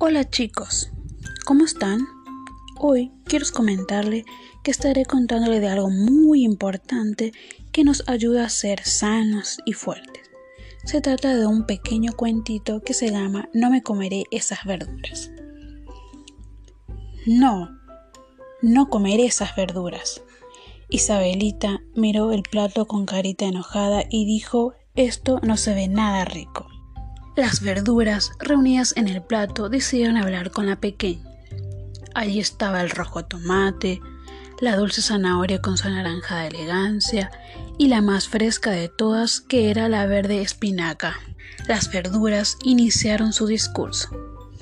Hola chicos, ¿cómo están? Hoy quiero comentarle que estaré contándole de algo muy importante que nos ayuda a ser sanos y fuertes. Se trata de un pequeño cuentito que se llama No me comeré esas verduras. No, no comeré esas verduras. Isabelita miró el plato con carita enojada y dijo, esto no se ve nada rico. Las verduras reunidas en el plato decidieron hablar con la pequeña. Allí estaba el rojo tomate, la dulce zanahoria con su naranja de elegancia y la más fresca de todas que era la verde espinaca. Las verduras iniciaron su discurso.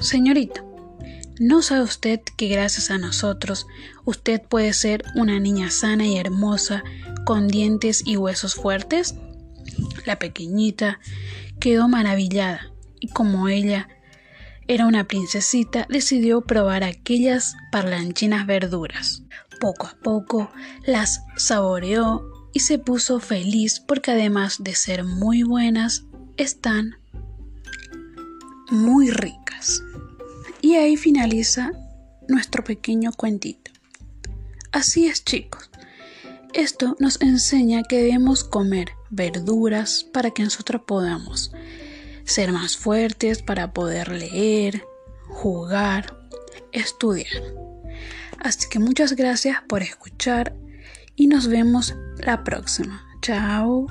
Señorita, ¿no sabe usted que gracias a nosotros usted puede ser una niña sana y hermosa con dientes y huesos fuertes? La pequeñita quedó maravillada y como ella era una princesita, decidió probar aquellas parlanchinas verduras. Poco a poco las saboreó y se puso feliz porque además de ser muy buenas, están muy ricas. Y ahí finaliza nuestro pequeño cuentito. Así es chicos, esto nos enseña que debemos comer verduras para que nosotros podamos ser más fuertes, para poder leer, jugar, estudiar. Así que muchas gracias por escuchar y nos vemos la próxima. Chao.